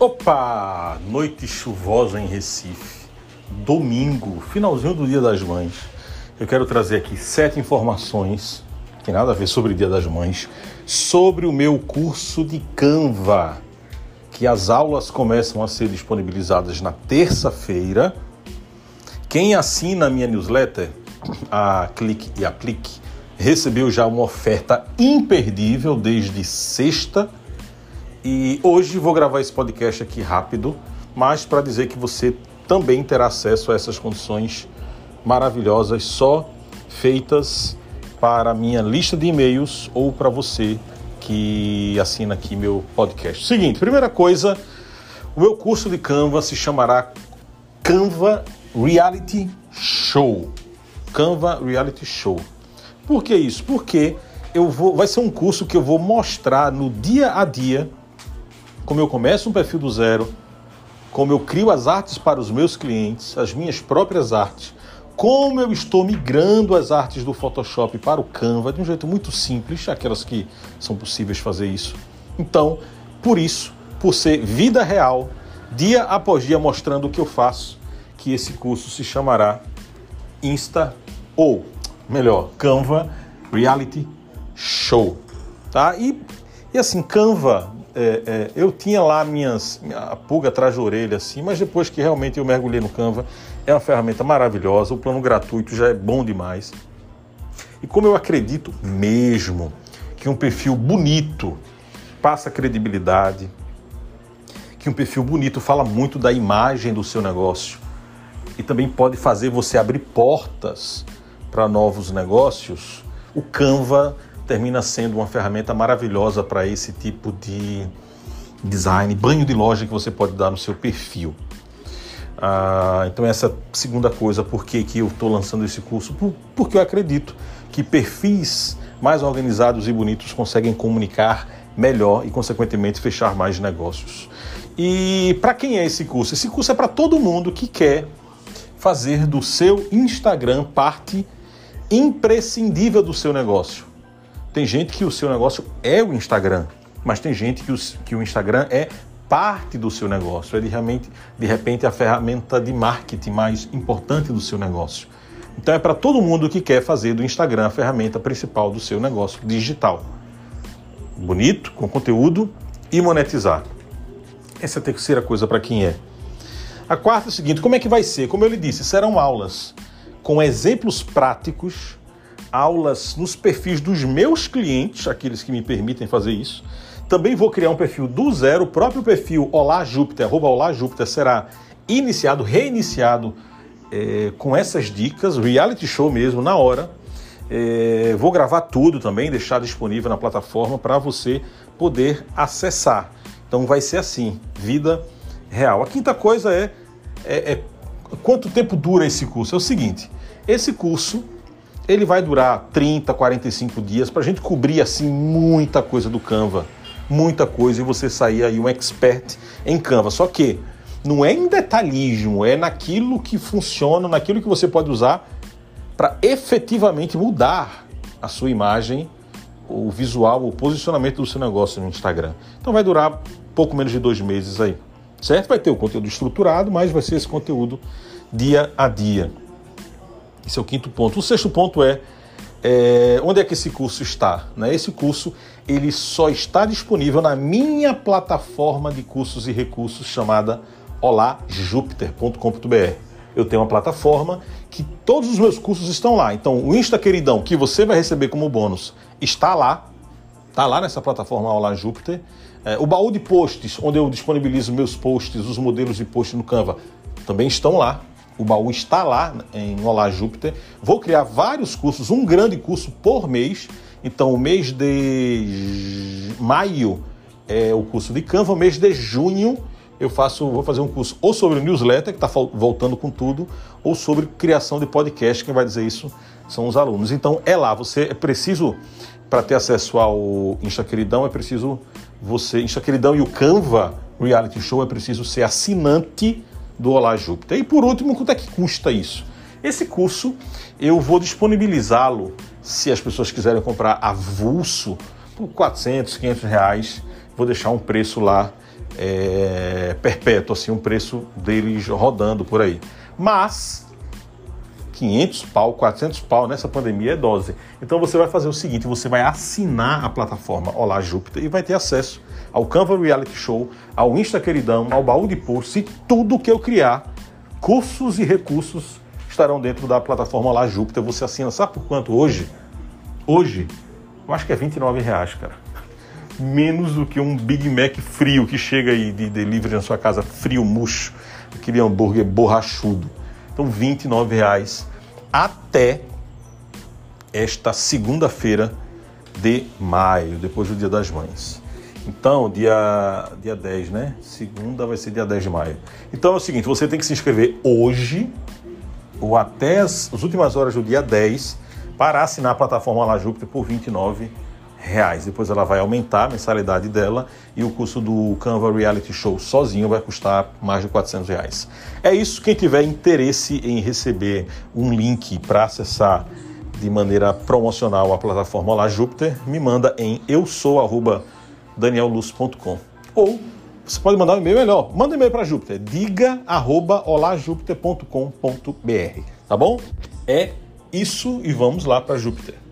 Opa! Noite chuvosa em Recife. Domingo, finalzinho do Dia das Mães. Eu quero trazer aqui sete informações, que tem nada a ver sobre o Dia das Mães, sobre o meu curso de Canva, que as aulas começam a ser disponibilizadas na terça-feira. Quem assina a minha newsletter, a Clique e Aplique, recebeu já uma oferta imperdível desde sexta e hoje vou gravar esse podcast aqui rápido, mas para dizer que você também terá acesso a essas condições maravilhosas só feitas para minha lista de e-mails ou para você que assina aqui meu podcast. Seguinte, primeira coisa, o meu curso de Canva se chamará Canva Reality Show. Canva Reality Show. Por que isso? Porque eu vou, vai ser um curso que eu vou mostrar no dia a dia como eu começo um perfil do zero, como eu crio as artes para os meus clientes, as minhas próprias artes, como eu estou migrando as artes do Photoshop para o Canva de um jeito muito simples, aquelas que são possíveis fazer isso. Então, por isso, por ser vida real, dia após dia mostrando o que eu faço, que esse curso se chamará Insta ou, melhor, Canva Reality Show, tá? E, e assim, Canva é, é, eu tinha lá minhas, minha pulga atrás da orelha, assim, mas depois que realmente eu mergulhei no Canva, é uma ferramenta maravilhosa, o plano gratuito já é bom demais. E como eu acredito mesmo que um perfil bonito passa credibilidade, que um perfil bonito fala muito da imagem do seu negócio e também pode fazer você abrir portas para novos negócios, o Canva termina sendo uma ferramenta maravilhosa para esse tipo de design, banho de loja que você pode dar no seu perfil. Ah, então essa segunda coisa, por que, que eu estou lançando esse curso? Por, porque eu acredito que perfis mais organizados e bonitos conseguem comunicar melhor e, consequentemente, fechar mais negócios. E para quem é esse curso? Esse curso é para todo mundo que quer fazer do seu Instagram parte imprescindível do seu negócio. Tem gente que o seu negócio é o Instagram, mas tem gente que o, que o Instagram é parte do seu negócio, é de, realmente, de repente a ferramenta de marketing mais importante do seu negócio. Então é para todo mundo que quer fazer do Instagram a ferramenta principal do seu negócio digital. Bonito, com conteúdo e monetizar. Essa é a terceira coisa para quem é. A quarta é o seguinte: como é que vai ser? Como eu lhe disse, serão aulas com exemplos práticos aulas nos perfis dos meus clientes, aqueles que me permitem fazer isso. Também vou criar um perfil do zero, o próprio perfil Olá Júpiter, arroba Olá Júpiter será iniciado, reiniciado é, com essas dicas, reality show mesmo, na hora. É, vou gravar tudo também, deixar disponível na plataforma para você poder acessar. Então vai ser assim, vida real. A quinta coisa é, é, é quanto tempo dura esse curso? É o seguinte, esse curso ele vai durar 30, 45 dias para a gente cobrir assim muita coisa do Canva, muita coisa e você sair aí um expert em Canva. Só que não é em detalhismo, é naquilo que funciona, naquilo que você pode usar para efetivamente mudar a sua imagem, o visual, o posicionamento do seu negócio no Instagram. Então vai durar pouco menos de dois meses aí, certo? Vai ter o conteúdo estruturado, mas vai ser esse conteúdo dia a dia. Esse é o quinto ponto. O sexto ponto é, é onde é que esse curso está? Né? Esse curso ele só está disponível na minha plataforma de cursos e recursos chamada olajupiter.com.br. Eu tenho uma plataforma que todos os meus cursos estão lá. Então, o Insta Queridão, que você vai receber como bônus, está lá. Está lá nessa plataforma Olá Júpiter. É, o baú de posts, onde eu disponibilizo meus posts, os modelos de post no Canva, também estão lá o baú está lá em Olá Júpiter. Vou criar vários cursos, um grande curso por mês. Então, o mês de maio é o curso de Canva, o mês de junho eu faço, vou fazer um curso ou sobre newsletter, que está voltando com tudo, ou sobre criação de podcast. Quem vai dizer isso são os alunos. Então, é lá. Você é preciso, para ter acesso ao Insta Queridão, é preciso você. Insta Queridão e o Canva Reality Show é preciso ser assinante do Olá Júpiter. E por último, quanto é que custa isso? Esse curso eu vou disponibilizá-lo, se as pessoas quiserem comprar avulso, por 400, 500 reais. Vou deixar um preço lá é, perpétuo, assim, um preço deles rodando por aí. Mas 500 pau, 400 pau nessa pandemia é dose. Então você vai fazer o seguinte, você vai assinar a plataforma Olá Júpiter e vai ter acesso ao Canva Reality Show, ao Insta Queridão, ao baú de posts e tudo que eu criar, cursos e recursos estarão dentro da plataforma Olá Júpiter. Você assina, sabe por quanto hoje? Hoje, eu acho que é 29 reais, cara. Menos do que um Big Mac frio que chega aí de delivery na sua casa, frio, murcho, aquele hambúrguer borrachudo. Então, 29 reais até esta segunda-feira de maio, depois do Dia das Mães. Então, dia, dia 10, né? Segunda vai ser dia 10 de maio. Então é o seguinte, você tem que se inscrever hoje ou até as, as últimas horas do dia 10 para assinar a plataforma La Júpiter por 29 reais. Depois ela vai aumentar a mensalidade dela e o custo do Canva Reality Show sozinho vai custar mais de 400 reais. É isso. Quem tiver interesse em receber um link para acessar de maneira promocional a plataforma La Júpiter, me manda em eu sou danielluz.com ou você pode mandar um e-mail melhor. Manda um e-mail para Júpiter. Diga arroba olajúpiter.com.br. Tá bom? É isso e vamos lá para Júpiter.